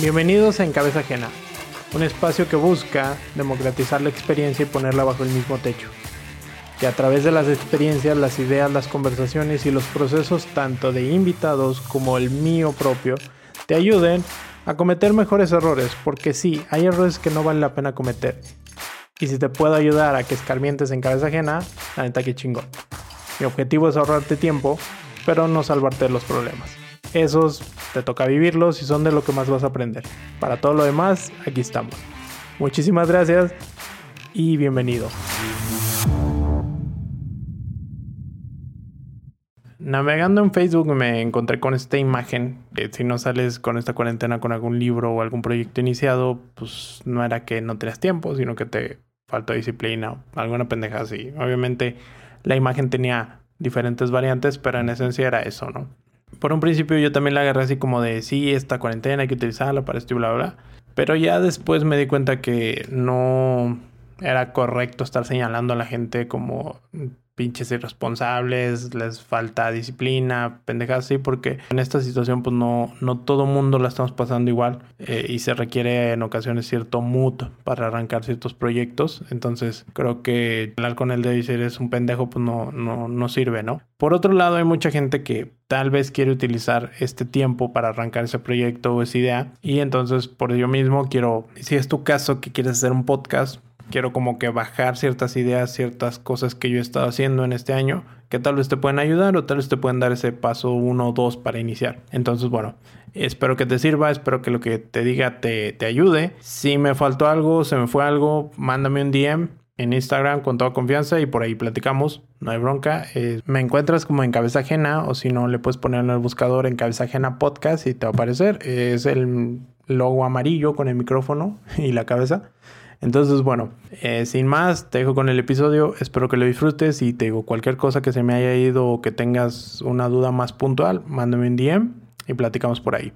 Bienvenidos a En Cabeza Ajena, un espacio que busca democratizar la experiencia y ponerla bajo el mismo techo. Que a través de las experiencias, las ideas, las conversaciones y los procesos tanto de invitados como el mío propio te ayuden a cometer mejores errores, porque sí, hay errores que no vale la pena cometer. Y si te puedo ayudar a que escarmientes en cabeza ajena, la neta que chingón. Mi objetivo es ahorrarte tiempo, pero no salvarte de los problemas. Esos te toca vivirlos y son de lo que más vas a aprender. Para todo lo demás, aquí estamos. Muchísimas gracias y bienvenido. Navegando en Facebook me encontré con esta imagen. Que si no sales con esta cuarentena con algún libro o algún proyecto iniciado, pues no era que no tenías tiempo, sino que te faltó disciplina o alguna pendeja así. Obviamente la imagen tenía diferentes variantes, pero en esencia era eso, ¿no? Por un principio yo también la agarré así como de, sí, esta cuarentena hay que utilizarla para esto y bla, bla. Pero ya después me di cuenta que no era correcto estar señalando a la gente como pinches irresponsables, les falta disciplina, pendejas así, porque en esta situación pues no, no todo mundo la estamos pasando igual eh, y se requiere en ocasiones cierto mood para arrancar ciertos proyectos. Entonces creo que hablar con el de decir es un pendejo pues no, no, no sirve, ¿no? Por otro lado hay mucha gente que tal vez quiere utilizar este tiempo para arrancar ese proyecto o esa idea y entonces por ello mismo quiero, si es tu caso que quieres hacer un podcast, quiero como que bajar ciertas ideas, ciertas cosas que yo he estado haciendo en este año que tal vez te pueden ayudar o tal vez te pueden dar ese paso uno o dos para iniciar. Entonces, bueno, espero que te sirva, espero que lo que te diga te, te ayude. Si me faltó algo, se me fue algo, mándame un DM en Instagram con toda confianza y por ahí platicamos, no hay bronca. Eh, me encuentras como en cabeza ajena o si no le puedes poner en el buscador en cabeza ajena podcast y te va a aparecer. Es el logo amarillo con el micrófono y la cabeza. Entonces, bueno, eh, sin más, te dejo con el episodio. Espero que lo disfrutes y te digo cualquier cosa que se me haya ido o que tengas una duda más puntual, mándame un DM y platicamos por ahí.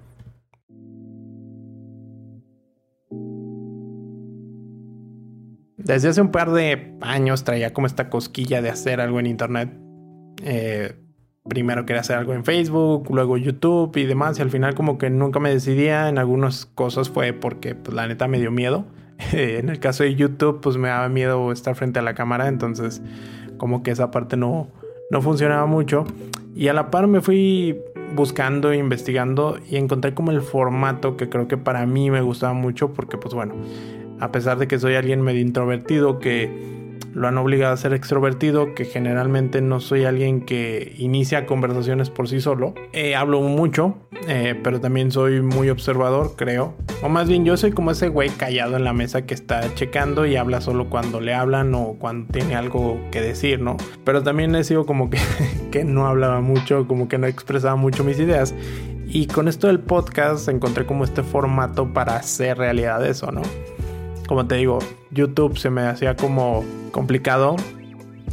Desde hace un par de años traía como esta cosquilla de hacer algo en internet. Eh, primero quería hacer algo en Facebook, luego YouTube y demás. Y al final como que nunca me decidía. En algunas cosas fue porque pues, la neta me dio miedo. en el caso de YouTube, pues me daba miedo estar frente a la cámara, entonces como que esa parte no, no funcionaba mucho. Y a la par me fui buscando, investigando y encontré como el formato que creo que para mí me gustaba mucho porque pues bueno, a pesar de que soy alguien medio introvertido que lo han obligado a ser extrovertido, que generalmente no soy alguien que inicia conversaciones por sí solo. Eh, hablo mucho, eh, pero también soy muy observador, creo. O más bien yo soy como ese güey callado en la mesa que está checando y habla solo cuando le hablan o cuando tiene algo que decir, ¿no? Pero también he sido como que, que no hablaba mucho, como que no expresaba mucho mis ideas. Y con esto del podcast encontré como este formato para hacer realidad eso, ¿no? Como te digo, YouTube se me hacía como complicado.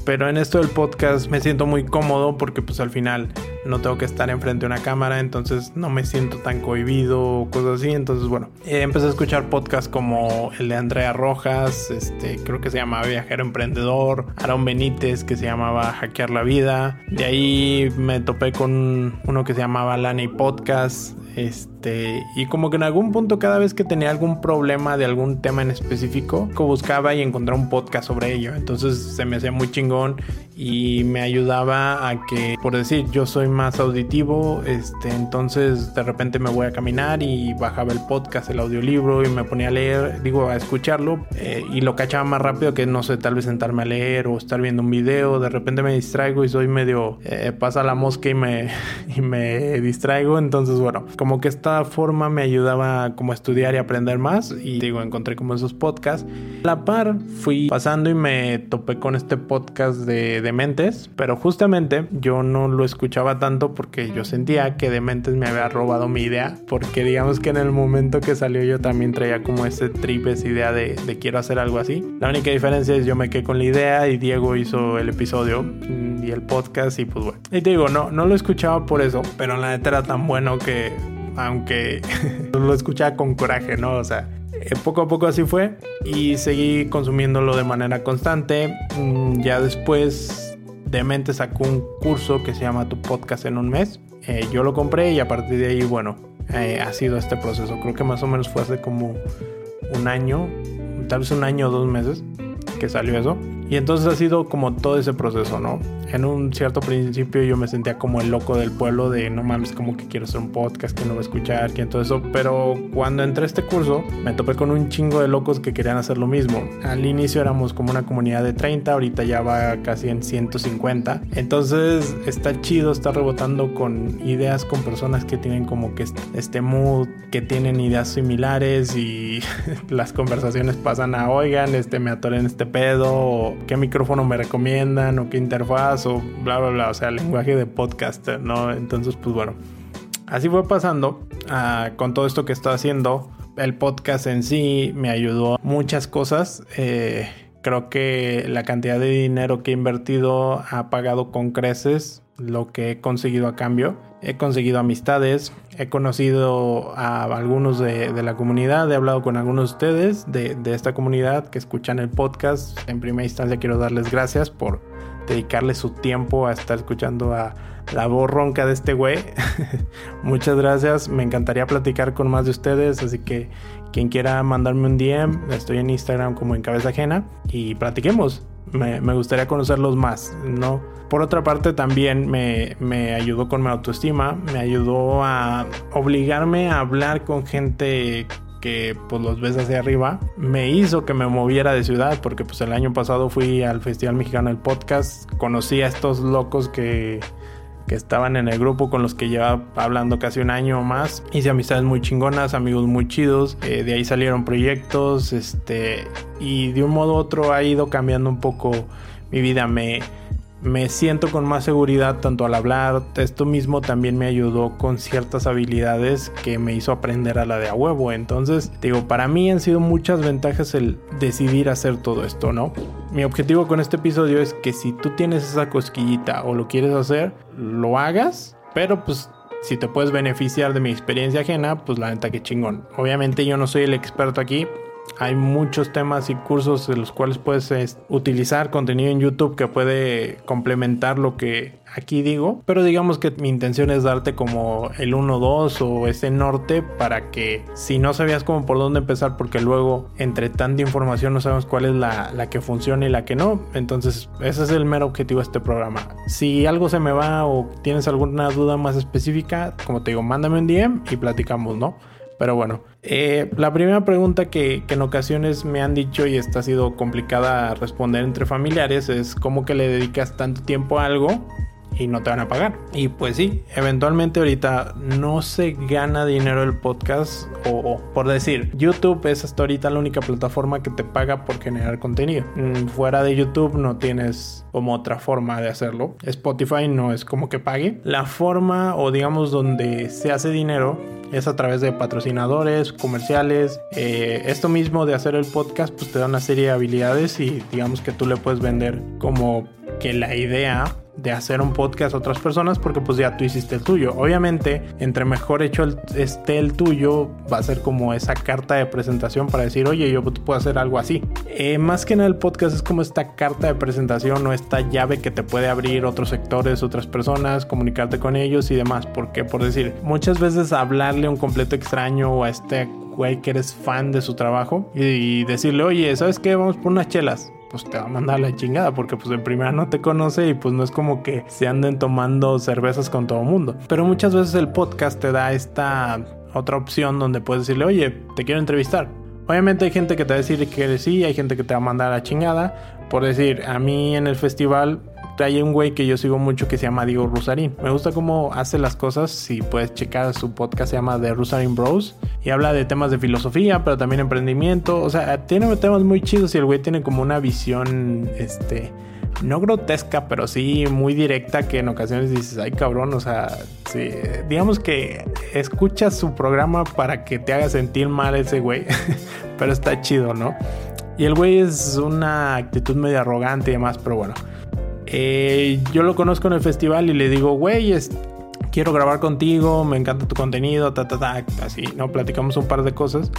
Pero en esto del podcast me siento muy cómodo porque pues al final no tengo que estar enfrente de una cámara, entonces no me siento tan cohibido o cosas así. Entonces, bueno, eh, empecé a escuchar podcasts como el de Andrea Rojas, este, creo que se llamaba Viajero Emprendedor, Aaron Benítez, que se llamaba Hackear la Vida. De ahí me topé con uno que se llamaba Lani Podcast. Este, y como que en algún punto, cada vez que tenía algún problema de algún tema en específico, buscaba y encontraba un podcast sobre ello. Entonces se me hacía muy chingón y me ayudaba a que, por decir, yo soy más auditivo, este, entonces de repente me voy a caminar y bajaba el podcast, el audiolibro y me ponía a leer, digo, a escucharlo eh, y lo cachaba más rápido que, no sé, tal vez sentarme a leer o estar viendo un video, de repente me distraigo y soy medio, eh, pasa la mosca y me, y me distraigo, entonces bueno, como que esta forma me ayudaba como a estudiar y aprender más y digo, encontré como esos podcasts. A la par fui pasando y me topé con este podcast de Dementes, pero justamente yo no lo escuchaba tanto porque yo sentía que Dementes me había robado mi idea, porque digamos que en el momento que salió yo también traía como ese trip, esa idea de, quiero hacer algo así. La única diferencia es yo me quedé con la idea y Diego hizo el episodio y el podcast y pues bueno. Y te digo, no, no lo escuchaba por eso, pero la neta era tan bueno que aunque lo escuchaba con coraje, ¿no? O sea, Eh, poco a poco así fue y seguí consumiéndolo de manera constante. Mm, ya después de mente sacó un curso que se llama Tu podcast en un mes. Eh, yo lo compré y a partir de ahí, bueno, eh, ha sido este proceso. Creo que más o menos fue hace como un año, tal vez un año o dos meses que salió eso. Y entonces ha sido como todo ese proceso, ¿no? En un cierto principio yo me sentía como el loco del pueblo de no mames, como que quiero hacer un podcast, que no voy a escuchar, que todo eso. Pero cuando entré a este curso me topé con un chingo de locos que querían hacer lo mismo. Al inicio éramos como una comunidad de 30, ahorita ya va casi en 150. Entonces está chido estar rebotando con ideas con personas que tienen como que este mood, que tienen ideas similares y las conversaciones pasan a oigan, este me atoré en este pedo qué micrófono me recomiendan o qué interfaz o bla, bla, bla, o sea, lenguaje de podcaster, ¿no? Entonces, pues bueno, así fue pasando uh, con todo esto que estoy haciendo. El podcast en sí me ayudó muchas cosas. Eh, creo que la cantidad de dinero que he invertido ha pagado con creces lo que he conseguido a cambio. He conseguido amistades, he conocido a algunos de, la comunidad, he hablado con algunos de ustedes de, de, esta comunidad que escuchan el podcast. En primera instancia quiero darles gracias por dedicarle su tiempo a estar escuchando a la voz ronca de este güey. Muchas gracias, me encantaría platicar con más de ustedes, así que quien quiera mandarme un DM, estoy en Instagram como en cabeza ajena y platiquemos. Me, gustaría conocerlos más, ¿no? Por otra parte, también me, me, ayudó con mi autoestima, me ayudó a obligarme a hablar con gente que pues los ves hacia arriba, me hizo que me moviera de ciudad porque pues el año pasado fui al Festival Mexicano del Podcast, conocí a estos locos que que estaban en el grupo con los que llevaba hablando casi un año o más. Hice amistades muy chingonas, amigos muy chidos. Eh, de ahí salieron proyectos, este, y de un modo u otro ha ido cambiando un poco mi vida. Me, me siento con más seguridad tanto al hablar. Esto mismo también me ayudó con ciertas habilidades que me hizo aprender a la de a huevo. Entonces, digo, para mí han sido muchas ventajas el decidir hacer todo esto, ¿no? Mi objetivo con este episodio es que si tú tienes esa cosquillita o lo quieres hacer, lo hagas, pero pues si te puedes beneficiar de mi experiencia ajena, pues la neta que chingón. Obviamente yo no soy el experto aquí, hay muchos temas y cursos de los cuales puedes utilizar contenido en YouTube que puede complementar lo que aquí digo. Pero digamos que mi intención es darte como el 1-2 o ese norte para que si no sabías como por dónde empezar, porque luego entre tanta información no sabemos cuál es la, la que funciona y la que no. Entonces ese es el mero objetivo de este programa. Si algo se me va o tienes alguna duda más específica, como te digo, mándame un DM y platicamos, ¿no? Pero bueno, eh, la primera pregunta que, en ocasiones me han dicho y esta ha sido complicada responder entre familiares es cómo que le dedicas tanto tiempo a algo y no te van a pagar. Y pues sí, eventualmente ahorita no se gana dinero el podcast o, por decir, YouTube es hasta ahorita la única plataforma que te paga por generar contenido. Mm, fuera de YouTube no tienes como otra forma de hacerlo. Spotify no es como que pague. La forma o digamos donde se hace dinero es a través de patrocinadores, comerciales. Eh, esto mismo de hacer el podcast, pues te da una serie de habilidades y digamos que tú le puedes vender como que la idea de hacer un podcast a otras personas porque pues ya tú hiciste el tuyo. Obviamente, entre mejor hecho esté el tuyo, va a ser como esa carta de presentación para decir, oye, yo puedo hacer algo así. Eh, más que nada el podcast es como esta carta de presentación o esta llave que te puede abrir otros sectores, otras personas, comunicarte con ellos y demás. Porque, por decir, muchas veces hablarle a un completo extraño o a este güey que eres fan de su trabajo y decirle, oye, ¿sabes qué? Vamos por unas chelas pues te va a mandar la chingada porque pues en primera no te conoce y pues no es como que se anden tomando cervezas con todo mundo. Pero muchas veces el podcast te da esta otra opción donde puedes decirle, oye, te quiero entrevistar. Obviamente hay gente que te va a decir que sí, hay gente que te va a mandar la chingada. Por decir, a mí en el festival hay un güey que yo sigo mucho que se llama Diego Rusarín. Me gusta cómo hace las cosas. Si puedes checar su podcast, se llama The Rusarín Bros. Y habla de temas de filosofía, pero también emprendimiento. O sea, tiene temas muy chidos y el güey tiene como una visión, este, no grotesca, pero sí muy directa que en ocasiones dices, ay cabrón, o sea, digamos que escuchas su programa para que te haga sentir mal ese güey, pero está chido, ¿no? Y el güey es una actitud medio arrogante y demás, pero bueno. Eh, yo lo conozco en el festival y le digo, güey, quiero grabar contigo, me encanta tu contenido, ta, ta, ta, así, ¿no? Platicamos un par de cosas.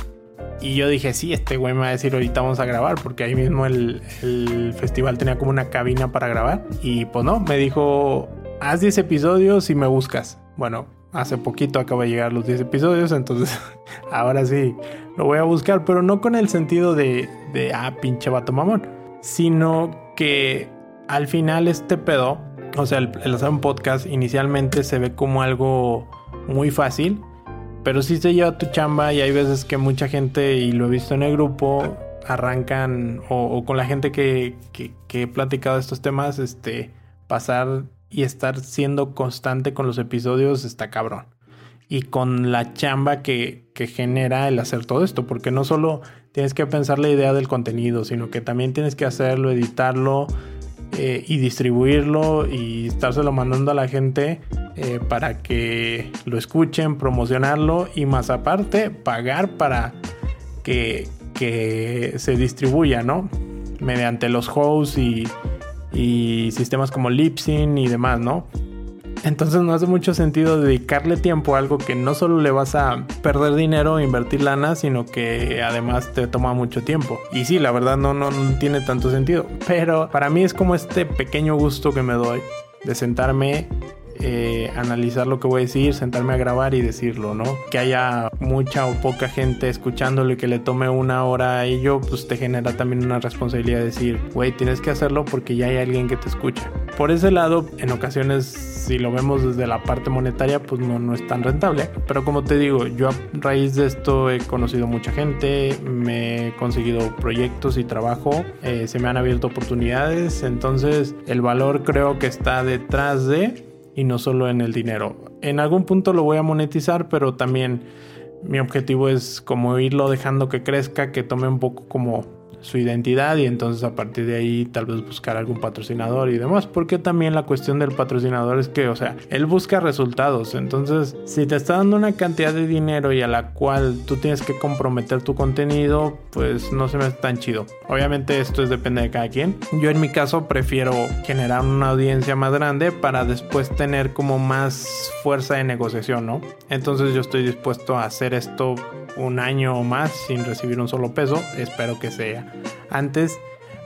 Y yo dije, sí, este güey me va a decir ahorita vamos a grabar, porque ahí mismo el, el festival tenía como una cabina para grabar. Y pues no, me dijo, haz 10 episodios y me buscas. Bueno, hace poquito acabo de llegar los 10 episodios, entonces ahora sí lo voy a buscar, pero no con el sentido de, de ah, pinche vato mamón, sino que al final este pedo, o sea, el, hacer un podcast inicialmente se ve como algo muy fácil, pero sí se lleva tu chamba y hay veces que mucha gente, y lo he visto en el grupo, arrancan, o, o con la gente que, que, que, he platicado estos temas, este, pasar y estar siendo constante con los episodios está cabrón. Y con la chamba que, que genera el hacer todo esto, porque no solo tienes que pensar la idea del contenido, sino que también tienes que hacerlo, editarlo, eh, y distribuirlo y estárselo mandando a la gente eh, para que lo escuchen, promocionarlo y más aparte pagar para que, que se distribuya, ¿no? Mediante los hosts y, y sistemas como Lipsyn y demás, ¿no? Entonces no hace mucho sentido dedicarle tiempo a algo que no solo le vas a perder dinero o invertir lana, sino que además te toma mucho tiempo. Y sí, la verdad no, no, no tiene tanto sentido. Pero para mí es como este pequeño gusto que me doy de sentarme eh, analizar lo que voy a decir, sentarme a grabar y decirlo, ¿no? Que haya mucha o poca gente escuchándolo y que le tome una hora a ello, pues te genera también una responsabilidad de decir, güey, tienes que hacerlo porque ya hay alguien que te escucha. Por ese lado, en ocasiones, si lo vemos desde la parte monetaria, pues no, no es tan rentable. Pero como te digo, yo a raíz de esto he conocido mucha gente, me he conseguido proyectos y trabajo, eh, se me han abierto oportunidades, entonces el valor creo que está detrás de y no solo en el dinero. En algún punto lo voy a monetizar, pero también mi objetivo es como irlo dejando que crezca, que tome un poco como su identidad y entonces a partir de ahí tal vez buscar algún patrocinador y demás, porque también la cuestión del patrocinador es que, o sea, él busca resultados, entonces si te está dando una cantidad de dinero y a la cual tú tienes que comprometer tu contenido, pues no se me hace tan chido. Obviamente esto es depende de cada quien. Yo en mi caso prefiero generar una audiencia más grande para después tener como más fuerza de negociación, ¿no? Entonces yo estoy dispuesto a hacer esto un año o más sin recibir un solo peso. Espero que sea antes.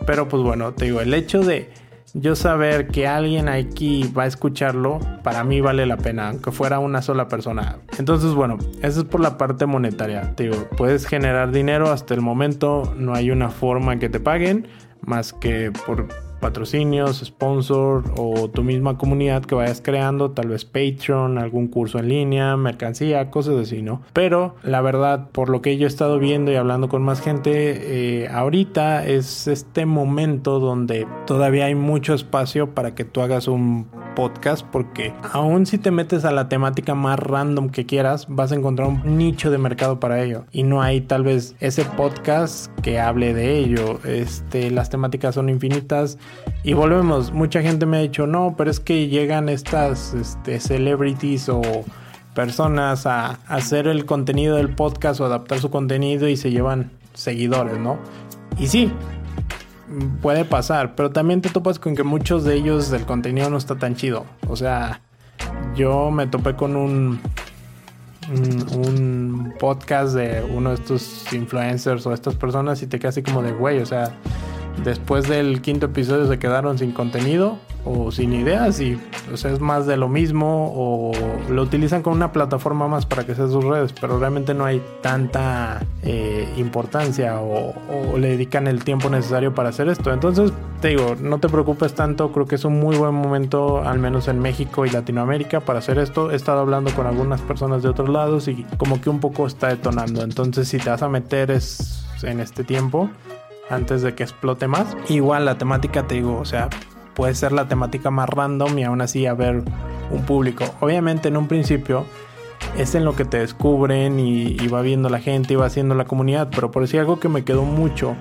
Pero pues bueno, te digo, el hecho de yo saber que alguien aquí va a escucharlo, para mí vale la pena, aunque fuera una sola persona. Entonces, bueno, eso es por la parte monetaria. Te digo, puedes generar dinero, hasta el momento no hay una forma que te paguen más que por patrocinios, sponsor o tu misma comunidad que vayas creando, tal vez Patreon, algún curso en línea, mercancía, cosas así, ¿no? Pero la verdad, por lo que yo he estado viendo y hablando con más gente, eh, ahorita es este momento donde todavía hay mucho espacio para que tú hagas un podcast porque aún si te metes a la temática más random que quieras, vas a encontrar un nicho de mercado para ello y no hay tal vez ese podcast que hable de ello. Este, las temáticas son infinitas y volvemos, mucha gente me ha dicho, "No, pero es que llegan estas este, celebrities o personas a hacer el contenido del podcast o adaptar su contenido y se llevan seguidores, ¿no?" Y sí, puede pasar, pero también te topas con que muchos de ellos el contenido no está tan chido. O sea, yo me topé con un, un, podcast de uno de estos influencers o estas personas y te quedas así como de güey, o sea, después del quinto episodio se quedaron sin contenido o sin ideas y sea, es más de lo mismo o lo utilizan con una plataforma más para que sea sus redes, pero realmente no hay tanta eh, importancia o, o, le dedican el tiempo necesario para hacer esto. Entonces, te digo, no te preocupes tanto, creo que es un muy buen momento, al menos en México y Latinoamérica, para hacer esto. He estado hablando con algunas personas de otros lados y como que un poco está detonando. Entonces, si te vas a meter es en este tiempo, antes de que explote más. Igual la temática te digo, o sea, puede ser la temática más random y aún así haber un público. Obviamente en un principio es en lo que te descubren y, va viendo la gente y va haciendo la comunidad, pero por decir algo que me quedó mucho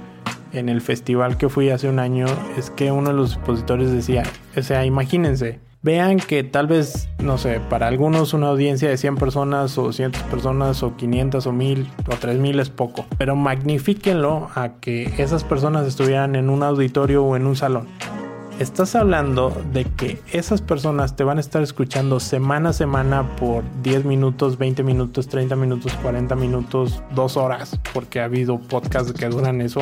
en el festival que fui hace un año es que uno de los expositores decía, o sea, imagínense, vean que tal vez, no sé, para algunos una audiencia de 100 personas o 200 personas o 500 o 1000 o 3000 es poco, pero magnifíquenlo a que esas personas estuvieran en un auditorio o en un salón. estás hablando de que esas personas te van a estar escuchando semana a semana por 10 minutos, 20 minutos, 30 minutos, 40 minutos, 2 horas, porque ha habido podcasts que duran eso.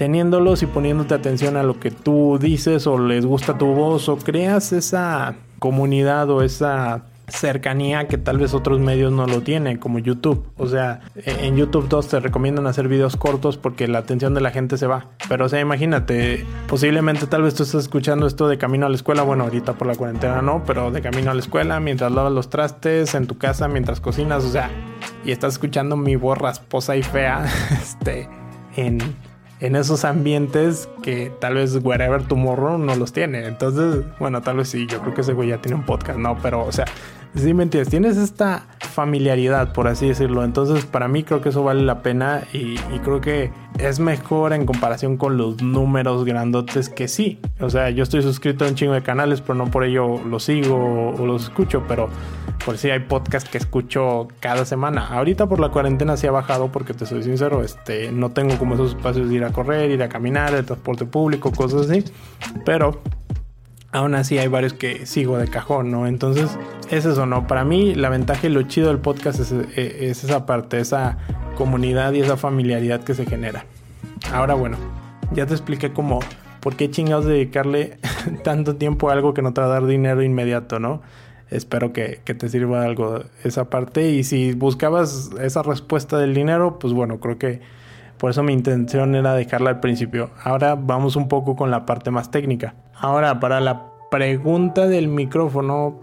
Teniéndolos y poniéndote atención a lo que tú dices o les gusta tu voz o creas esa comunidad o esa cercanía que tal vez otros medios no lo tienen, como YouTube. O sea, e-, en YouTube 2 te recomiendan hacer videos cortos porque la atención de la gente se va. Pero o sea, imagínate, posiblemente tal vez tú estás escuchando esto de camino a la escuela, bueno, ahorita por la cuarentena no, pero de camino a la escuela, mientras lavas los trastes, en tu casa, mientras cocinas, o sea, y estás escuchando mi voz rasposa y fea, este, en en esos ambientes que tal vez Wherever Tomorrow no los tiene. Entonces, bueno, tal vez sí, yo creo que ese güey ya tiene un podcast, ¿no? Pero, o sea, Sí, me entiendes. Tienes esta familiaridad, por así decirlo. Entonces, para mí creo que eso vale la pena y, creo que es mejor en comparación con los números grandotes que sí. O sea, yo estoy suscrito a un chingo de canales, pero no por ello los sigo o, los escucho, pero por si hay podcast que escucho cada semana. Ahorita por la cuarentena sí ha bajado porque te soy sincero, este, no tengo como esos espacios de ir a correr, ir a caminar, el transporte público, cosas así. Pero aún así hay varios que sigo de cajón, ¿no? Entonces, es eso, ¿no? Para mí, la ventaja y lo chido del podcast es, eh, esa parte, esa comunidad y esa familiaridad que se genera. Ahora, bueno, ya te expliqué cómo, por qué chingados dedicarle tanto tiempo a algo que no te va a dar dinero inmediato, ¿no? Espero que, que te sirva algo esa parte. Y si buscabas esa respuesta del dinero, pues bueno, creo que por eso mi intención era dejarla al principio. Ahora vamos un poco con la parte más técnica. Ahora, para la pregunta del micrófono,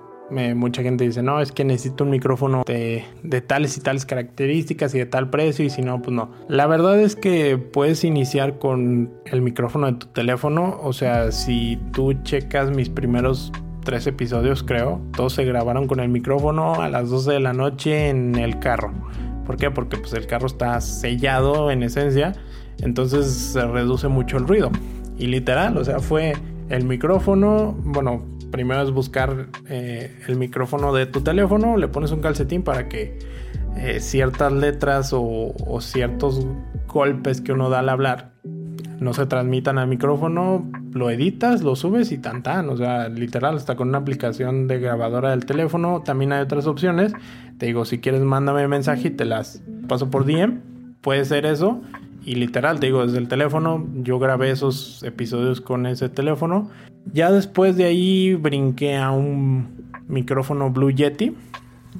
mucha gente dice, no, es que necesito un micrófono de, de, tales y tales características y de tal precio y si no, pues no. La verdad es que puedes iniciar con el micrófono de tu teléfono, o sea, si tú checas mis primeros tres episodios, creo, todos se grabaron con el micrófono a las 12 de la noche en el carro. ¿Por qué? Porque pues el carro está sellado en esencia, entonces se reduce mucho el ruido. Y literal, o sea, fue el micrófono, bueno, primero es buscar eh, el micrófono de tu teléfono, le pones un calcetín para que eh, ciertas letras o, ciertos golpes que uno da al hablar no se transmitan al micrófono, lo editas, lo subes y tan tan, o sea, literal, está con una aplicación de grabadora del teléfono, también hay otras opciones te digo, si quieres, mándame mensaje y te las paso por DM. Puede ser eso. Y literal, te digo, desde el teléfono, yo grabé esos episodios con ese teléfono. Ya después de ahí brinqué a un micrófono Blue Yeti.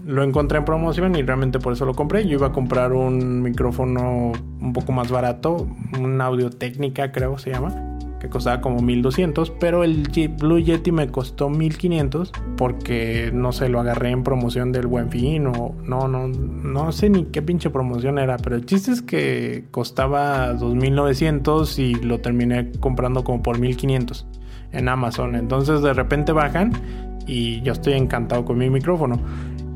Lo encontré en promoción y realmente por eso lo compré. Yo iba a comprar un micrófono un poco más barato, un audio técnica creo se llama que costaba como 1200, pero el Blue Yeti me costó 1500 porque no sé, lo agarré en promoción del Buen Fin o no, no, no sé ni qué pinche promoción era, pero el chiste es que costaba 2900 y lo terminé comprando como por 1500 en Amazon. Entonces de repente bajan y yo estoy encantado con mi micrófono.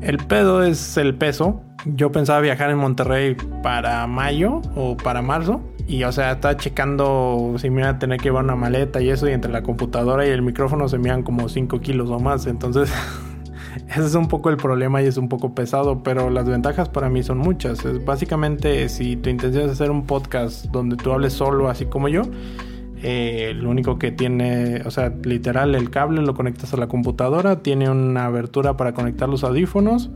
El pedo es el peso. Yo pensaba viajar en Monterrey para mayo o para marzo y o sea, estaba checando si me iba a tener que llevar una maleta y eso, y entre la computadora y el micrófono se me iban como 5 kilos o más. Entonces, ese es un poco el problema y es un poco pesado, pero las ventajas para mí son muchas. Es básicamente, si tu intención es hacer un podcast donde tú hables solo, así como yo, eh, lo único que tiene, o sea, literal, el cable lo conectas a la computadora, tiene una abertura para conectar los audífonos,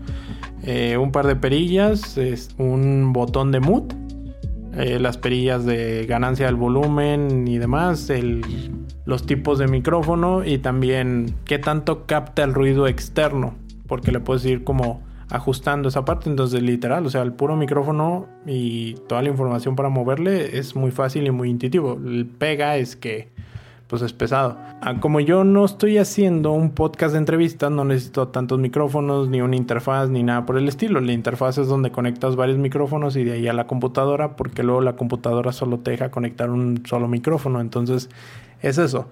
eh, un par de perillas, es un botón de mute eh, las perillas de ganancia del volumen y demás, los tipos de micrófono y también qué tanto capta el ruido externo, porque le puedes ir como ajustando esa parte, entonces literal, o sea, el puro micrófono y toda la información para moverle es muy fácil y muy intuitivo. El pega es que pues es pesado. Ah, como yo no estoy haciendo un podcast de entrevistas, no necesito tantos micrófonos, ni una interfaz, ni nada por el estilo. La interfaz es donde conectas varios micrófonos y de ahí a la computadora, porque luego la computadora solo te deja conectar un solo micrófono. Entonces, es eso.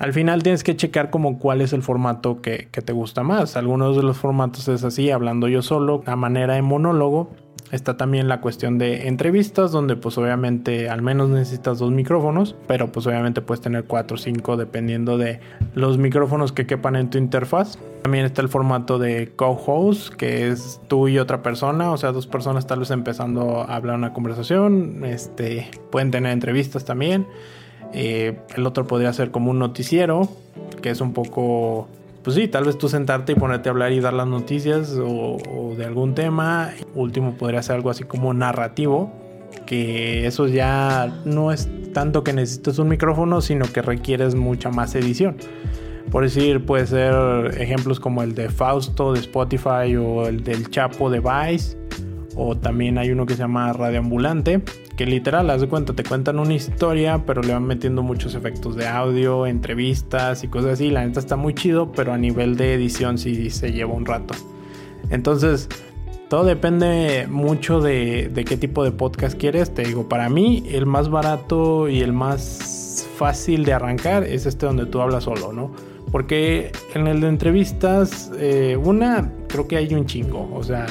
Al final tienes que checar como cuál es el formato que, te gusta más. Algunos de los formatos es así, hablando yo solo, a manera de monólogo Está también la cuestión de entrevistas, donde pues obviamente al menos necesitas dos micrófonos, pero pues obviamente puedes tener cuatro o cinco dependiendo de los micrófonos que quepan en tu interfaz. También está el formato de co-host, que es tú y otra persona, o sea, dos personas tal vez empezando a hablar una conversación, este, pueden tener entrevistas también. Eh, el otro podría ser como un noticiero, que es un poco, pues sí, tal vez tú sentarte y ponerte a hablar y dar las noticias o, o de algún tema. Último podría ser algo así como narrativo, que eso ya no es tanto que necesites un micrófono, sino que requieres mucha más edición. Por decir, puede ser ejemplos como el de Fausto de Spotify o el del Chapo de Vice. O también hay uno que se llama Radioambulante, que literal, haz de cuenta, te cuentan una historia, pero le van metiendo muchos efectos de audio, entrevistas y cosas así. La neta está muy chido, pero a nivel de edición sí se lleva un rato. Entonces, todo depende mucho de, de, qué tipo de podcast quieres. Te digo, para mí el más barato y el más fácil de arrancar es este donde tú hablas solo, ¿no? Porque en el de entrevistas, eh, una, creo que hay un chingo. O sea,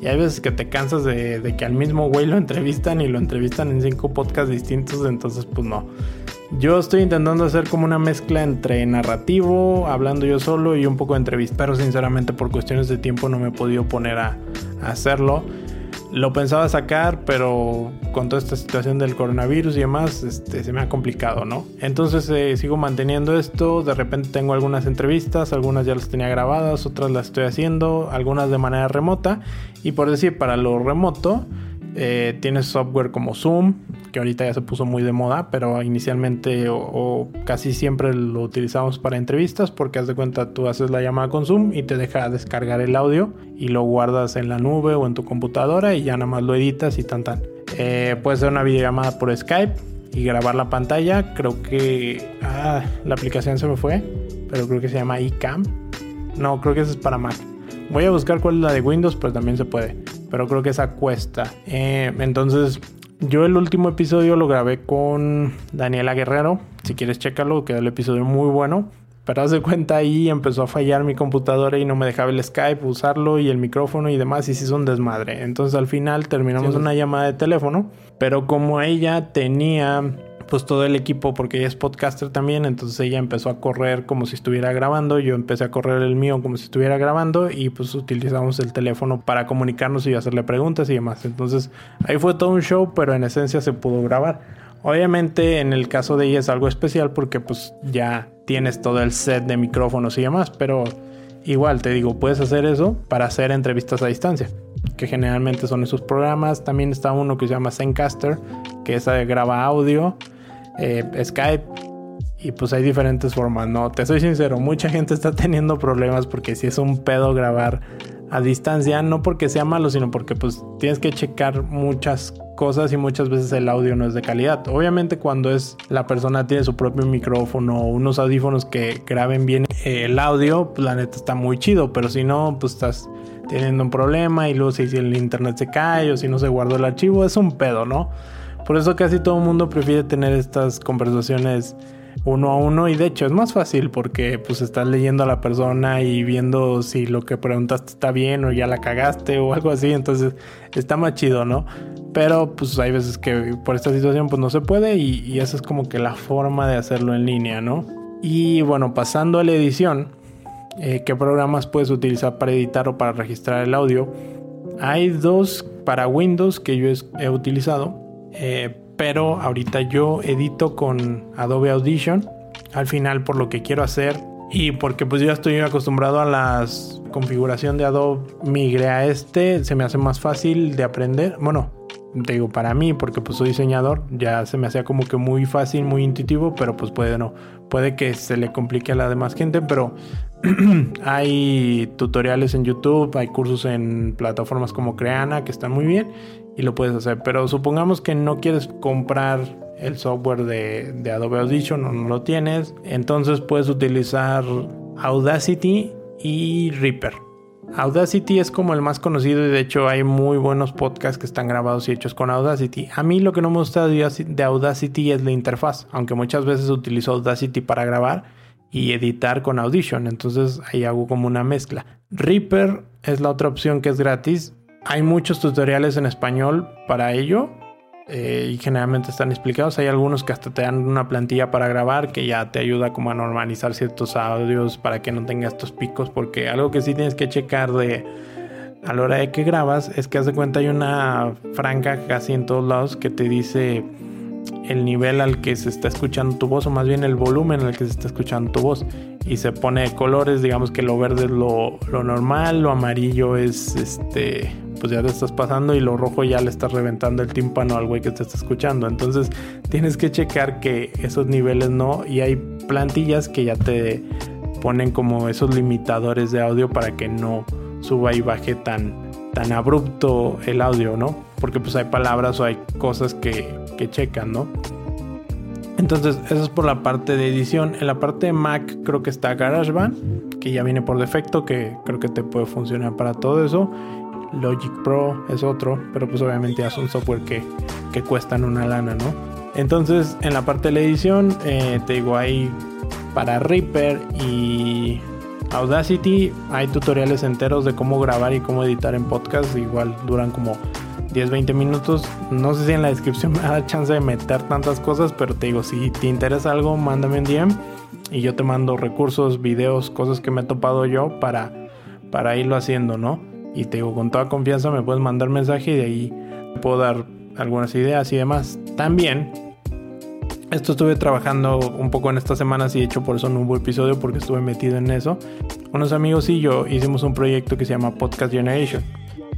y hay veces que te cansas de, de, que al mismo güey lo entrevistan y lo entrevistan en cinco podcasts distintos. Entonces, pues no. Yo estoy intentando hacer como una mezcla entre narrativo, hablando yo solo y un poco de entrevista. Pero sinceramente por cuestiones de tiempo no me he podido poner a, a hacerlo. Lo pensaba sacar, pero con toda esta situación del coronavirus y demás, este, se me ha complicado, ¿no? Entonces eh, sigo manteniendo esto. De repente tengo algunas entrevistas, algunas ya las tenía grabadas, otras las estoy haciendo, algunas de manera remota. Y por decir, para lo remoto, eh, tienes software como Zoom, que ahorita ya se puso muy de moda, pero inicialmente o, casi siempre lo utilizamos para entrevistas porque haz de cuenta tú haces la llamada con Zoom y te deja descargar el audio y lo guardas en la nube o en tu computadora y ya nada más lo editas y tan tan. Eh, puede ser una videollamada por Skype y grabar la pantalla. Creo que ah, la aplicación se me fue, pero creo que se llama iCam. No, creo que esa es para Mac. Voy a buscar cuál es la de Windows, pero también se puede. Pero creo que esa cuesta. Eh, entonces, yo el último episodio lo grabé con Daniela Guerrero. Si quieres checarlo, quedó el episodio muy bueno. Pero haz de cuenta ahí empezó a fallar mi computadora y no me dejaba el Skype usarlo y el micrófono y demás y se hizo un desmadre. Entonces al final terminamos sí, una llamada de teléfono. Pero como ella tenía pues todo el equipo porque ella es podcaster también, entonces ella empezó a correr como si estuviera grabando, yo empecé a correr el mío como si estuviera grabando y pues utilizamos el teléfono para comunicarnos y hacerle preguntas y demás. Entonces ahí fue todo un show, pero en esencia se pudo grabar. Obviamente en el caso de ella es algo especial porque pues ya tienes todo el set de micrófonos y demás, pero igual te digo, puedes hacer eso para hacer entrevistas a distancia, que generalmente son esos programas. También está uno que se llama Zencaster, que es graba audio eh, Skype y pues hay diferentes formas, ¿no? Te soy sincero, mucha gente está teniendo problemas porque si es un pedo grabar a distancia, no porque sea malo, sino porque pues tienes que checar muchas cosas y muchas veces el audio no es de calidad. Obviamente cuando es la persona tiene su propio micrófono o unos audífonos que graben bien el audio, pues la neta está muy chido, pero si no, pues estás teniendo un problema y luego si el internet se cae o si no se guardó el archivo, es un pedo, ¿no? Por eso casi todo el mundo prefiere tener estas conversaciones uno a uno y de hecho es más fácil porque pues estás leyendo a la persona y viendo si lo que preguntaste está bien o ya la cagaste o algo así, entonces está más chido, ¿no? Pero pues hay veces que por esta situación pues no se puede y, y esa es como que la forma de hacerlo en línea, ¿no? Y bueno, pasando a la edición, eh, ¿qué programas puedes utilizar para editar o para registrar el audio? Hay dos para Windows que yo he utilizado eh, pero ahorita yo edito con Adobe Audition al final por lo que quiero hacer y porque pues yo estoy acostumbrado a la configuración de Adobe migré a este se me hace más fácil de aprender bueno te digo para mí porque pues soy diseñador ya se me hacía como que muy fácil muy intuitivo pero pues puede no puede que se le complique a la demás gente pero hay tutoriales en YouTube hay cursos en plataformas como Creana que están muy bien y lo puedes hacer. Pero supongamos que no quieres comprar el software de, Adobe Audition o no lo tienes. Entonces puedes utilizar Audacity y Reaper. Audacity es como el más conocido y de hecho hay muy buenos podcasts que están grabados y hechos con Audacity. A mí lo que no me gusta de Audacity es la interfaz, aunque muchas veces utilizo Audacity para grabar y editar con Audition, entonces ahí hago como una mezcla. Reaper es la otra opción que es gratis hay muchos tutoriales en español para ello eh, y generalmente están explicados. Hay algunos que hasta te dan una plantilla para grabar que ya te ayuda como a normalizar ciertos audios para que no tenga estos picos porque algo que sí tienes que checar de a la hora de que grabas es que haz de cuenta hay una franca casi en todos lados que te dice el nivel al que se está escuchando tu voz o más bien el volumen al que se está escuchando tu voz y se pone de colores digamos que lo verde es lo normal lo amarillo es este pues ya te estás pasando y lo rojo ya le estás reventando el tímpano al güey que te está escuchando entonces tienes que checar que esos niveles no y hay plantillas que ya te ponen como esos limitadores de audio para que no suba y baje tan, tan abrupto el audio, ¿no? Porque pues hay palabras o hay cosas que, que checan, ¿no? Entonces, eso es por la parte de edición. En la parte de Mac creo que está GarageBand, que ya viene por defecto, que creo que te puede funcionar para todo eso. Logic Pro es otro, pero pues obviamente ya es un software que, que cuestan una lana, ¿no? Entonces, en la parte de la edición, eh, te digo, hay para Reaper y Audacity, hay tutoriales enteros de cómo grabar y cómo editar en podcast. Igual duran como 10-20 minutos. No sé si en la descripción me da chance de meter tantas cosas, pero te digo, si te interesa algo, mándame un DM y yo te mando recursos, videos, cosas que me he topado yo para, para irlo haciendo, ¿no? Y te digo, con toda confianza me puedes mandar mensaje y de ahí puedo dar algunas ideas y demás. También, esto estuve trabajando un poco en estas semanas y de hecho por eso no hubo episodio porque estuve metido en eso. Unos amigos y yo hicimos un proyecto que se llama Podcast Generation.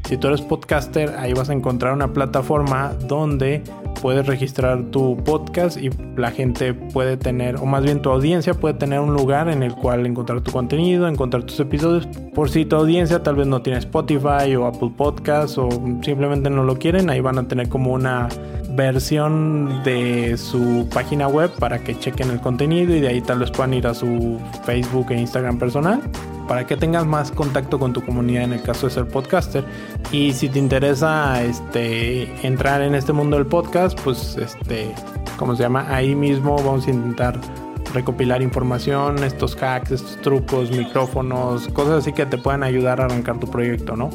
Si tú eres podcaster, ahí vas a encontrar una plataforma donde puedes registrar tu podcast y la gente puede tener, o más bien tu audiencia puede tener un lugar en el cual encontrar tu contenido, encontrar tus episodios. Por si tu audiencia tal vez no tiene Spotify o Apple Podcasts o simplemente no lo quieren, ahí van a tener como una versión de su página web para que chequen el contenido y de ahí tal vez puedan ir a su Facebook e Instagram personal para que tengas más contacto con tu comunidad en el caso de ser podcaster. Y si te interesa este, entrar en este mundo del podcast, pues este, como se llama, ahí mismo vamos a intentar recopilar información, estos hacks, estos trucos, micrófonos, cosas así que te puedan ayudar a arrancar tu proyecto, ¿no?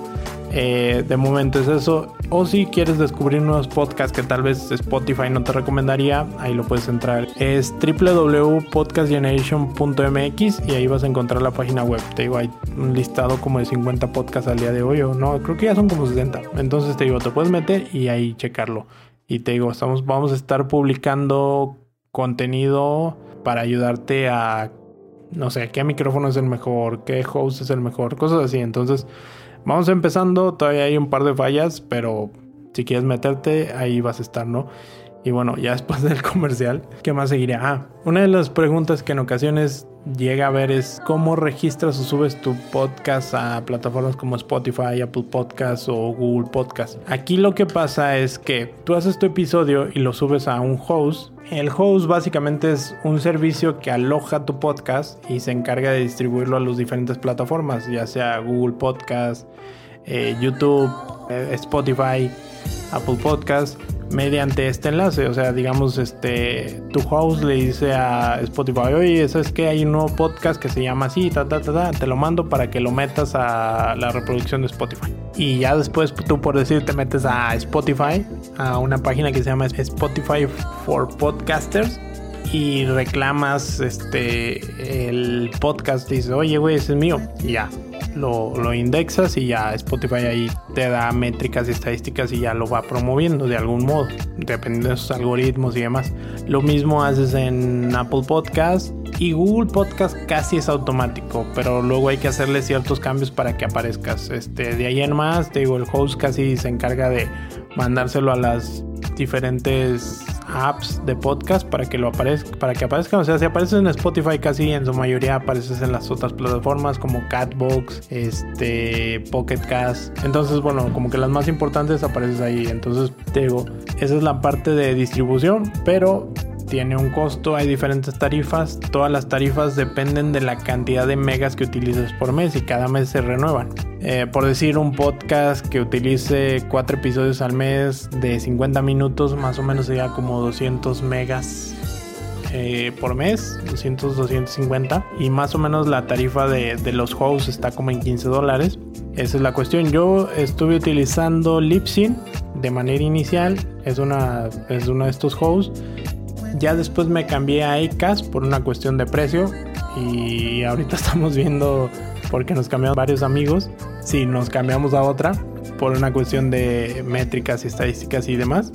Eh, de momento es eso. O si quieres descubrir nuevos podcasts que tal vez Spotify no te recomendaría, ahí lo puedes entrar. Es www.podcastgeneration.mx y ahí vas a encontrar la página web. Te digo, hay un listado como de 50 podcasts al día de hoy, o no, creo que ya son como 60. Entonces te digo, te puedes meter y ahí checarlo. Y te digo, estamos, vamos a estar publicando contenido para ayudarte a, no sé, qué micrófono es el mejor, qué host es el mejor, cosas así. Entonces, Vamos empezando, todavía hay un par de fallas, pero si quieres meterte, ahí vas a estar, ¿no? Y bueno, ya después del comercial, ¿qué más seguirá? Ah, una de las preguntas que en ocasiones llega a ver es cómo registras o subes tu podcast a plataformas como Spotify, Apple Podcasts o Google Podcasts. Aquí lo que pasa es que tú haces tu episodio y lo subes a un host. El host básicamente es un servicio que aloja tu podcast y se encarga de distribuirlo a las diferentes plataformas, ya sea Google Podcasts, eh, YouTube, eh, Spotify, Apple Podcasts mediante este enlace. O sea, digamos, este, tu host le dice a Spotify, oye, eso es que hay un nuevo podcast que se llama así, ta, ta, ta, te lo mando para que lo metas a la reproducción de Spotify. Y ya después tú por decir te metes a Spotify, a una página que se llama Spotify for Podcasters y reclamas este el podcast dices oye güey ese es mío ya lo, indexas y ya Spotify ahí te da métricas y estadísticas y ya lo va promoviendo de algún modo, dependiendo de sus algoritmos y demás. Lo mismo haces en Apple Podcast y Google Podcast casi es automático, pero luego hay que hacerle ciertos cambios para que aparezcas. Este, de ahí en más, te digo, el host casi se encarga de mandárselo a las diferentes apps de podcast para que lo aparezca, para que aparezcan. O sea, si apareces en Spotify casi en su mayoría apareces en las otras plataformas como Catbox, este, Pocket Cast. Entonces, bueno, como que las más importantes apareces ahí. Entonces, te digo, esa es la parte de distribución, pero tiene un costo, hay diferentes tarifas, todas las tarifas dependen de la cantidad de megas que utilices por mes y cada mes se renuevan. Eh, por decir un podcast que utilice cuatro episodios al mes de 50 minutos, más o menos sería como 200 megas eh, por mes, 200, 250. Y más o menos la tarifa de, de, los hosts está como en 15 dólares. Esa es la cuestión. Yo estuve utilizando Libsyn de manera inicial. Es una, es uno de estos hosts. Ya después me cambié a Acast por una cuestión de precio y ahorita estamos viendo porque nos cambiamos varios amigos si nos cambiamos a otra por una cuestión de métricas y estadísticas y demás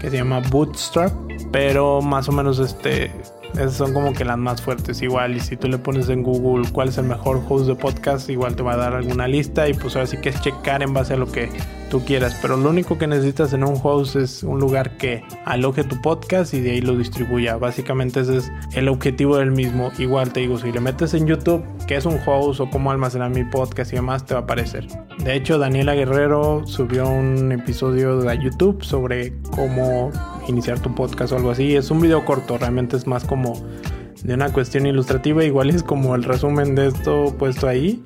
que se llama Bootstrap Pero más o menos este esas son como que las más fuertes igual. Y si tú le pones en Google cuál es el mejor host de podcast, igual te va a dar alguna lista. Y pues ahora sí que es checar en base a lo que tú quieras. Pero lo único que necesitas en un host es un lugar que aloje tu podcast y de ahí lo distribuya. Básicamente ese es el objetivo del mismo. Igual te digo, si le metes en YouTube qué es un host o cómo almacenar mi podcast y demás, te va a aparecer. De hecho, Daniela Guerrero subió un episodio de YouTube sobre cómo iniciar tu podcast o algo así. Es un video corto, realmente es más como de una cuestión ilustrativa. Igual es como el resumen de esto puesto ahí.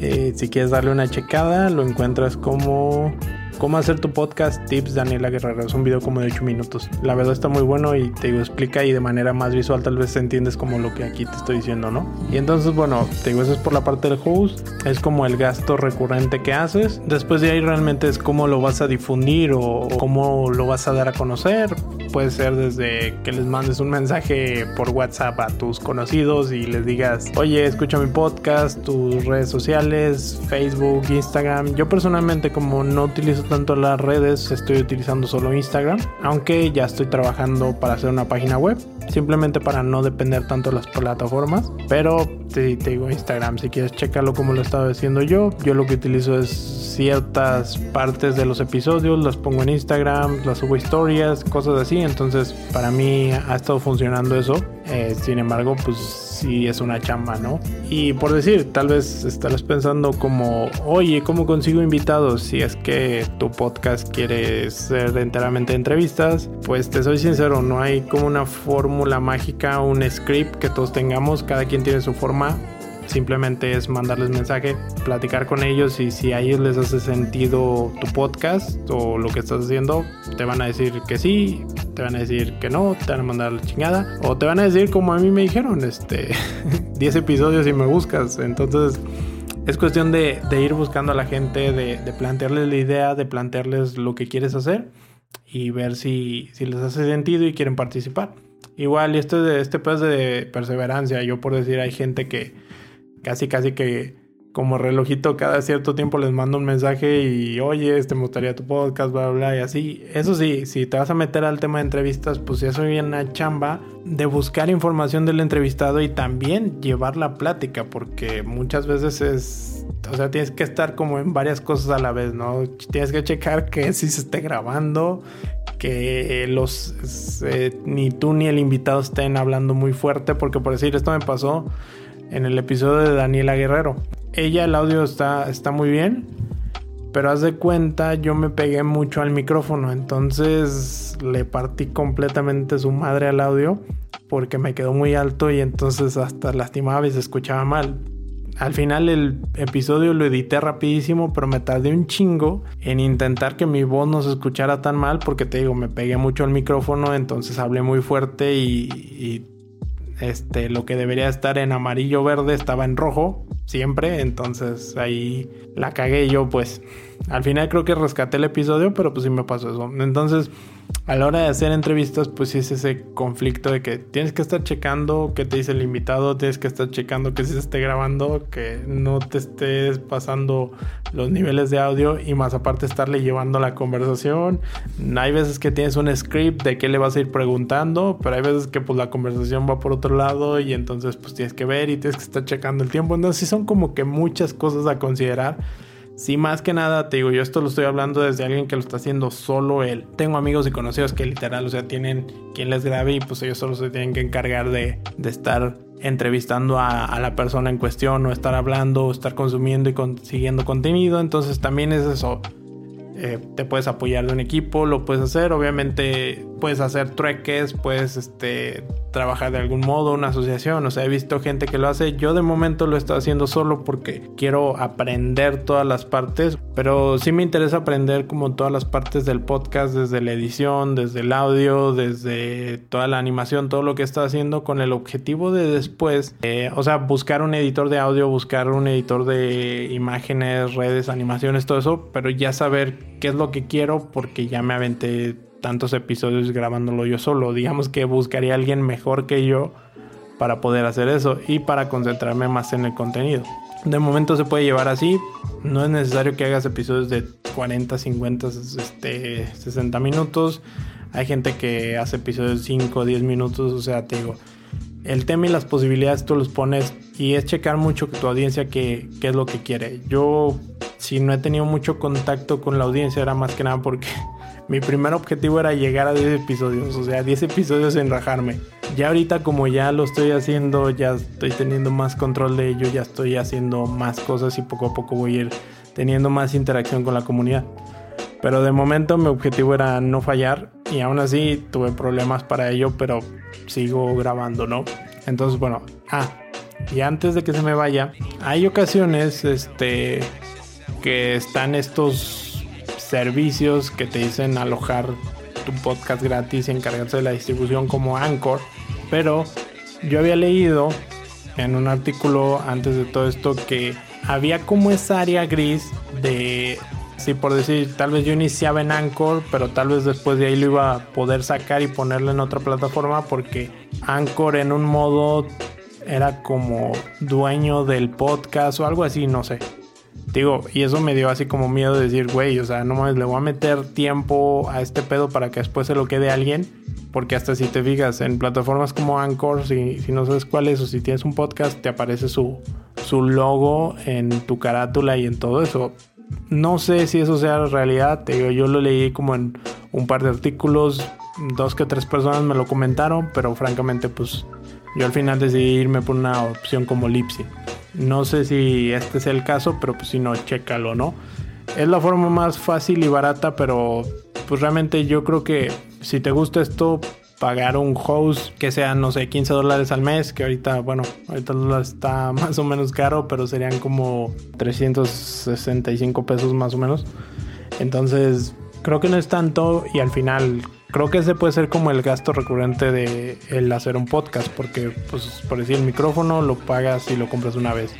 Eh, si quieres darle una checada, lo encuentras como Cómo hacer tu podcast, tips Daniela Guerrero. Es un video como de 8 minutos. La verdad está muy bueno y te explica y de manera más visual tal vez entiendes como lo que aquí te estoy diciendo, ¿no? Y entonces, bueno, te digo, eso es por la parte del host. Es como el gasto recurrente que haces. Después de ahí realmente es cómo lo vas a difundir o cómo lo vas a dar a conocer. Puede ser desde que les mandes un mensaje por WhatsApp a tus conocidos y les digas, oye, escucha mi podcast, tus redes sociales, Facebook, Instagram. Yo personalmente como no utilizo tanto las redes, estoy utilizando solo Instagram, aunque ya estoy trabajando para hacer una página web, simplemente para no depender tanto de las plataformas, pero te, te digo Instagram, si quieres checarlo como lo estaba haciendo yo, yo lo que utilizo es ciertas partes de los episodios, las pongo en Instagram, las subo historias, cosas así, entonces para mí ha estado funcionando eso, eh, sin embargo pues si es una chamba, ¿no? Y por decir, tal vez estarás pensando como, oye, ¿cómo consigo invitados? Si es que tu podcast quiere ser enteramente entrevistas, pues te soy sincero, no hay como una fórmula mágica, un script que todos tengamos, cada quien tiene su forma simplemente es mandarles mensaje, platicar con ellos y si a ellos les hace sentido tu podcast o lo que estás haciendo, te van a decir que sí, te van a decir que no, te van a mandar la chingada o te van a decir como a mí me dijeron, este, 10 episodios y me buscas. Entonces es cuestión de, ir buscando a la gente, de, plantearles la idea, de plantearles lo que quieres hacer y ver si, les hace sentido y quieren participar. Igual, y esto de este pues de perseverancia. Yo por decir, hay gente que casi casi que como relojito cada cierto tiempo les mando un mensaje y oye, este me gustaría tu podcast, bla, bla, y así. Eso sí, si te vas a meter al tema de entrevistas, pues ya soy una chamba de buscar información del entrevistado y también llevar la plática, porque muchas veces es, o sea, tienes que estar como en varias cosas a la vez, ¿no? Tienes que checar que si se esté grabando, que los, eh, ni tú ni el invitado estén hablando muy fuerte, porque por decir, esto me pasó en el episodio de Daniela Guerrero ella el audio está, está muy bien, pero haz de cuenta, yo me pegué mucho al micrófono, entonces le partí completamente su madre al audio porque me quedó muy alto y entonces hasta lastimaba y se escuchaba mal. Al final el episodio lo edité rapidísimo, pero me tardé un chingo en intentar que mi voz no se escuchara tan mal porque te digo, me pegué mucho al micrófono, entonces hablé muy fuerte y, y este, lo que debería estar en amarillo verde estaba en rojo siempre, entonces ahí la cagué yo pues al final creo que rescaté el episodio, pero pues sí me pasó eso. Entonces a la hora de hacer entrevistas, pues sí es ese conflicto de que tienes que estar checando qué te dice el invitado, tienes que estar checando que se esté grabando, que no te estés pasando los niveles de audio y más aparte estarle llevando la conversación. Hay veces que tienes un script de qué le vas a ir preguntando, pero hay veces que pues la conversación va por otro lado y entonces pues tienes que ver y tienes que estar checando el tiempo. Entonces sí son como que muchas cosas a considerar Sí, más que nada, te digo, yo esto lo estoy hablando desde alguien que lo está haciendo solo él. Tengo amigos y conocidos que literal, o sea, tienen quien les grabe y pues ellos solo se tienen que encargar de, estar entrevistando a, a, la persona en cuestión o estar hablando o estar consumiendo y consiguiendo contenido. Entonces también es eso. Eh, te puedes apoyar de un equipo, lo puedes hacer. Obviamente puedes hacer trueques, puedes este, trabajar de algún modo, una asociación. O sea, he visto gente que lo hace. Yo de momento lo estoy haciendo solo porque quiero aprender todas las partes. Pero sí me interesa aprender como todas las partes del podcast, desde la edición, desde el audio, desde toda la animación, todo lo que está haciendo con el objetivo de después, eh, o sea, buscar un editor de audio, buscar un editor de imágenes, redes, animaciones, todo eso, pero ya saber qué es lo que quiero porque ya me aventé tantos episodios grabándolo yo solo. Digamos que buscaría a alguien mejor que yo para poder hacer eso y para concentrarme más en el contenido. De momento se puede llevar así. No es necesario que hagas episodios de 40, 50, este, 60 minutos. Hay gente que hace episodios 5 o 10 minutos, o sea, te digo, el tema y las posibilidades tú los pones y es checar mucho tu audiencia qué, qué es lo que quiere. Yo, si no he tenido mucho contacto con la audiencia, era más que nada porque mi primer objetivo era llegar a 10 episodios, o sea, 10 episodios en rajarme. Ya ahorita como ya lo estoy haciendo, ya estoy teniendo más control de ello, ya estoy haciendo más cosas y poco a poco voy a ir teniendo más interacción con la comunidad. Pero de momento mi objetivo era no fallar y aún así tuve problemas para ello, pero sigo grabando, ¿no? Entonces, bueno, ah, y antes de que se me vaya, hay ocasiones este que están estos servicios que te dicen alojar tu podcast gratis y encargarse de la distribución como Anchor, pero yo había leído en un artículo antes de todo esto que había como esa área gris de Sí, por decir, tal vez yo iniciaba en Anchor, pero tal vez después de ahí lo iba a poder sacar y ponerlo en otra plataforma porque Anchor en un modo era como dueño del podcast o algo así, no sé. Digo, y eso me dio así como miedo de decir, güey, o sea, no mames, le voy a meter tiempo a este pedo para que después se lo quede alguien. Porque hasta si te fijas en plataformas como Anchor, si, si no sabes cuál es o si tienes un podcast, te aparece su, su logo en tu carátula y en todo eso. No sé si eso sea realidad, yo lo leí como en un par de artículos, dos que tres personas me lo comentaron, pero francamente pues yo al final decidí irme por una opción como Lipsy. No sé si este es el caso, pero pues si no, chécalo, ¿no? Es la forma más fácil y barata, pero pues realmente yo creo que si te gusta esto, pagar un host que sea, no sé, 15 dólares al mes, que ahorita, bueno, ahorita está más o menos caro, pero serían como 365 pesos más o menos. Entonces, creo que no es tanto y al final creo que ese puede ser como el gasto recurrente de el hacer un podcast, porque pues por decir el micrófono lo pagas y lo compras una vez.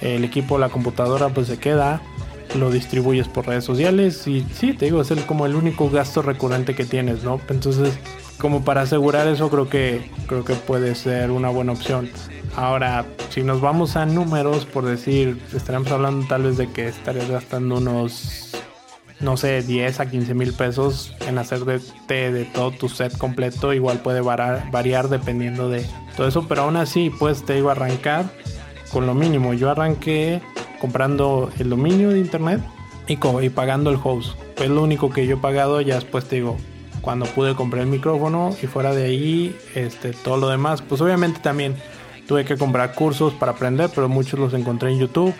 El equipo, la computadora pues se queda, lo distribuyes por redes sociales y sí, te digo, es el, como el único gasto recurrente que tienes, ¿no? Entonces, como para asegurar eso creo que creo que puede ser una buena opción. Ahora, si nos vamos a números, por decir, estaremos hablando tal vez de que estarías gastando unos, no sé, 10 a 15 mil pesos en hacer de, todo tu set completo. Igual puede variar, dependiendo de todo eso, pero aún así, pues te iba a arrancar con lo mínimo. Yo arranqué comprando el dominio de internet y, y pagando el host. Es lo único que yo he pagado. Ya después te digo, cuando pude comprar el micrófono y fuera de ahí, este, todo lo demás, pues obviamente también tuve que comprar cursos para aprender, pero muchos los encontré en YouTube.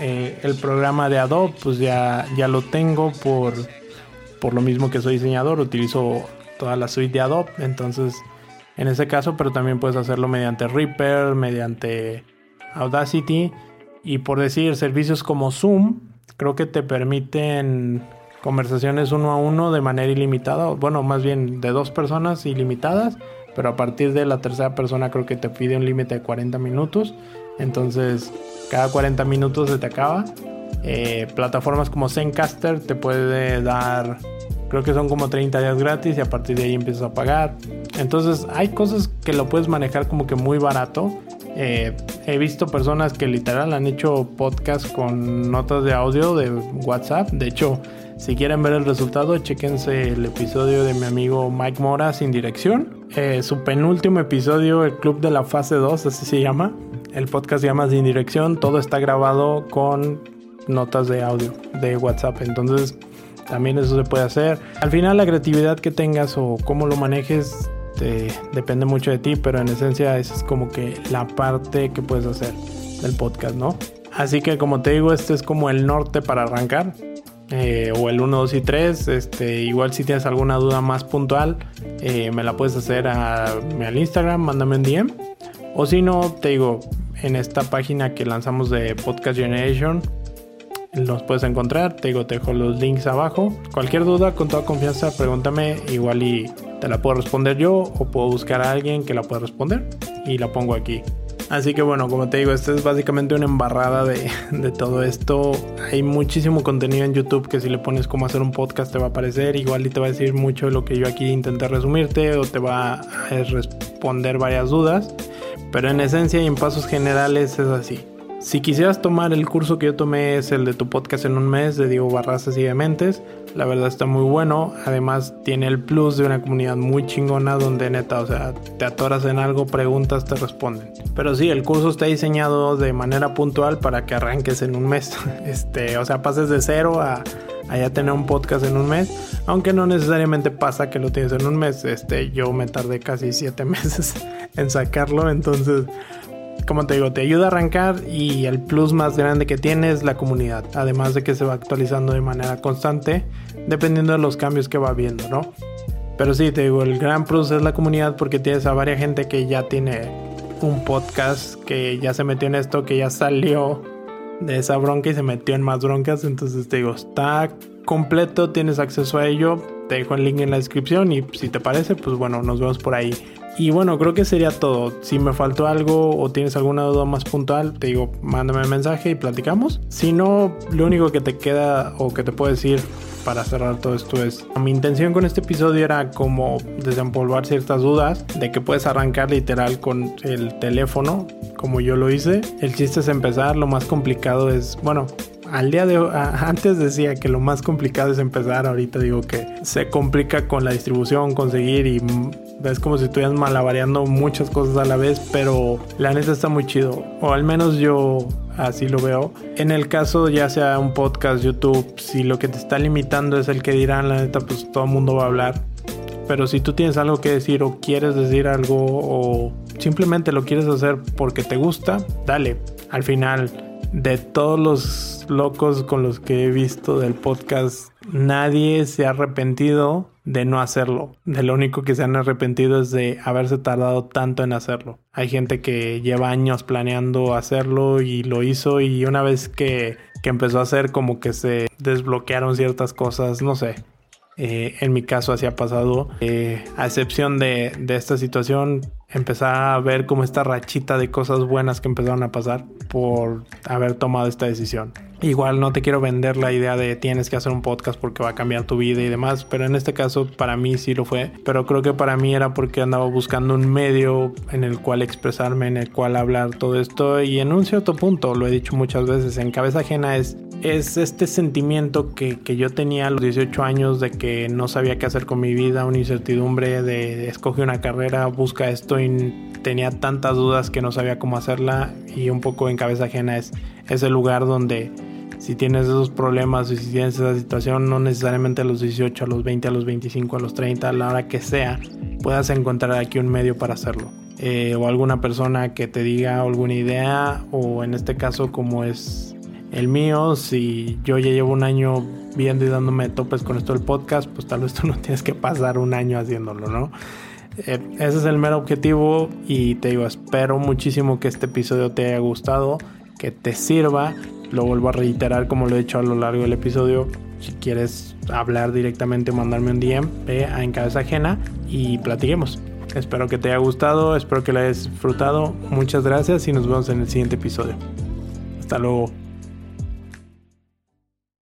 Eh, el programa de Adobe, pues ya, ya lo tengo por, por lo mismo que soy diseñador, utilizo toda la suite de Adobe, entonces en ese caso, pero también puedes hacerlo mediante Reaper, mediante Audacity y por decir servicios como Zoom, creo que te permiten conversaciones uno a uno de manera ilimitada, bueno, más bien de dos personas ilimitadas, pero a partir de la tercera persona creo que te pide un límite de 40 minutos, entonces cada 40 minutos se te acaba. Eh, plataformas como Zencaster te puede dar, creo que son como 30 días gratis y a partir de ahí empiezas a pagar. Entonces hay cosas que lo puedes manejar como que muy barato. Eh, he visto personas que literal han hecho podcast con notas de audio de WhatsApp. De hecho, si quieren ver el resultado, chequense el episodio de mi amigo Mike Mora sin dirección. Eh, su penúltimo episodio, el Club de la Fase 2, así se llama. El podcast se llama Sin Dirección. Todo está grabado con notas de audio de WhatsApp. Entonces, también eso se puede hacer. Al final, la creatividad que tengas o cómo lo manejes depende mucho de ti, pero en esencia, esa es como que la parte que puedes hacer del podcast, ¿no? Así que, como te digo, este es como el norte para arrancar. Eh, o el 1, 2 y 3. Este, igual si tienes alguna duda más puntual, eh, me la puedes hacer a, al Instagram, mándame un DM. O si no, te digo, en esta página que lanzamos de Podcast Generation, los puedes encontrar. Te digo, te dejo los links abajo. Cualquier duda, con toda confianza, pregúntame. Igual y te la puedo responder yo o puedo buscar a alguien que la pueda responder y la pongo aquí. Así que bueno, como te digo, esta es básicamente una embarrada de, todo esto. Hay muchísimo contenido en YouTube que si le pones cómo hacer un podcast te va a aparecer. Igual y te va a decir mucho de lo que yo aquí intenté resumirte o te va a responder varias dudas. Pero en esencia y en pasos generales es así. Si quisieras tomar el curso que yo tomé es el de tu podcast en un mes de Diego Barrazas y Dementes, La verdad está muy bueno. Además tiene el plus de una comunidad muy chingona donde neta, o sea, te atoras en algo, preguntas, te responden. Pero sí, el curso está diseñado de manera puntual para que arranques en un mes. Este, o sea, pases de cero a, a ya tener un podcast en un mes. Aunque no necesariamente pasa que lo tienes en un mes. Este, yo me tardé casi siete meses en sacarlo. Entonces, como te digo, te ayuda a arrancar y el plus más grande que tiene es la comunidad. Además de que se va actualizando de manera constante dependiendo de los cambios que va viendo, ¿no? Pero sí, te digo, el gran plus es la comunidad porque tienes a varias gente que ya tiene un podcast, que ya se metió en esto, que ya salió de esa bronca y se metió en más broncas. Entonces te digo, está completo, tienes acceso a ello. Te dejo el link en la descripción y si te parece, pues bueno, nos vemos por ahí. Y bueno, creo que sería todo. Si me faltó algo o tienes alguna duda más puntual, te digo, mándame un mensaje y platicamos. Si no, lo único que te queda o que te puedo decir para cerrar todo esto es, mi intención con este episodio era como desempolvar ciertas dudas de que puedes arrancar literal con el teléfono, como yo lo hice. El chiste es empezar, lo más complicado es, bueno, al día de antes decía que lo más complicado es empezar, ahorita digo que se complica con la distribución, conseguir y ves como si estuvieras malabareando muchas cosas a la vez, pero la neta está muy chido, o al menos yo así lo veo. En el caso ya sea un podcast, YouTube, si lo que te está limitando es el que dirán, la neta, pues todo el mundo va a hablar. Pero si tú tienes algo que decir o quieres decir algo o simplemente lo quieres hacer porque te gusta, dale. Al final, de todos los locos con los que he visto del podcast, nadie se ha arrepentido de no hacerlo. De lo único que se han arrepentido es de haberse tardado tanto en hacerlo. Hay gente que lleva años planeando hacerlo y lo hizo y una vez que, que empezó a hacer como que se desbloquearon ciertas cosas, no sé. Eh, en mi caso así ha pasado. Eh, a excepción de, de, esta situación, empezar a ver como esta rachita de cosas buenas que empezaron a pasar por haber tomado esta decisión. Igual no te quiero vender la idea de tienes que hacer un podcast porque va a cambiar tu vida y demás, pero en este caso para mí sí lo fue. Pero creo que para mí era porque andaba buscando un medio en el cual expresarme, en el cual hablar todo esto y en un cierto punto, lo he dicho muchas veces, en cabeza ajena es es este sentimiento que, que, yo tenía a los 18 años de que no sabía qué hacer con mi vida, una incertidumbre de escoge una carrera, busca esto y tenía tantas dudas que no sabía cómo hacerla y un poco en cabeza ajena es ese lugar donde si tienes esos problemas y si tienes esa situación, no necesariamente a los 18, a los 20, a los 25, a los 30, a la hora que sea, puedas encontrar aquí un medio para hacerlo. Eh, o alguna persona que te diga alguna idea o en este caso como es el mío, si yo ya llevo un año viendo y dándome topes con esto del podcast, pues tal vez tú no tienes que pasar un año haciéndolo, ¿no? Eh, ese es el mero objetivo y te digo, espero muchísimo que este episodio te haya gustado, que te sirva. Lo vuelvo a reiterar como lo he hecho a lo largo del episodio. Si quieres hablar directamente, mandarme un DM, ve a En Cabeza Ajena y platiquemos. Espero que te haya gustado, espero que lo hayas disfrutado. Muchas gracias y nos vemos en el siguiente episodio. Hasta luego.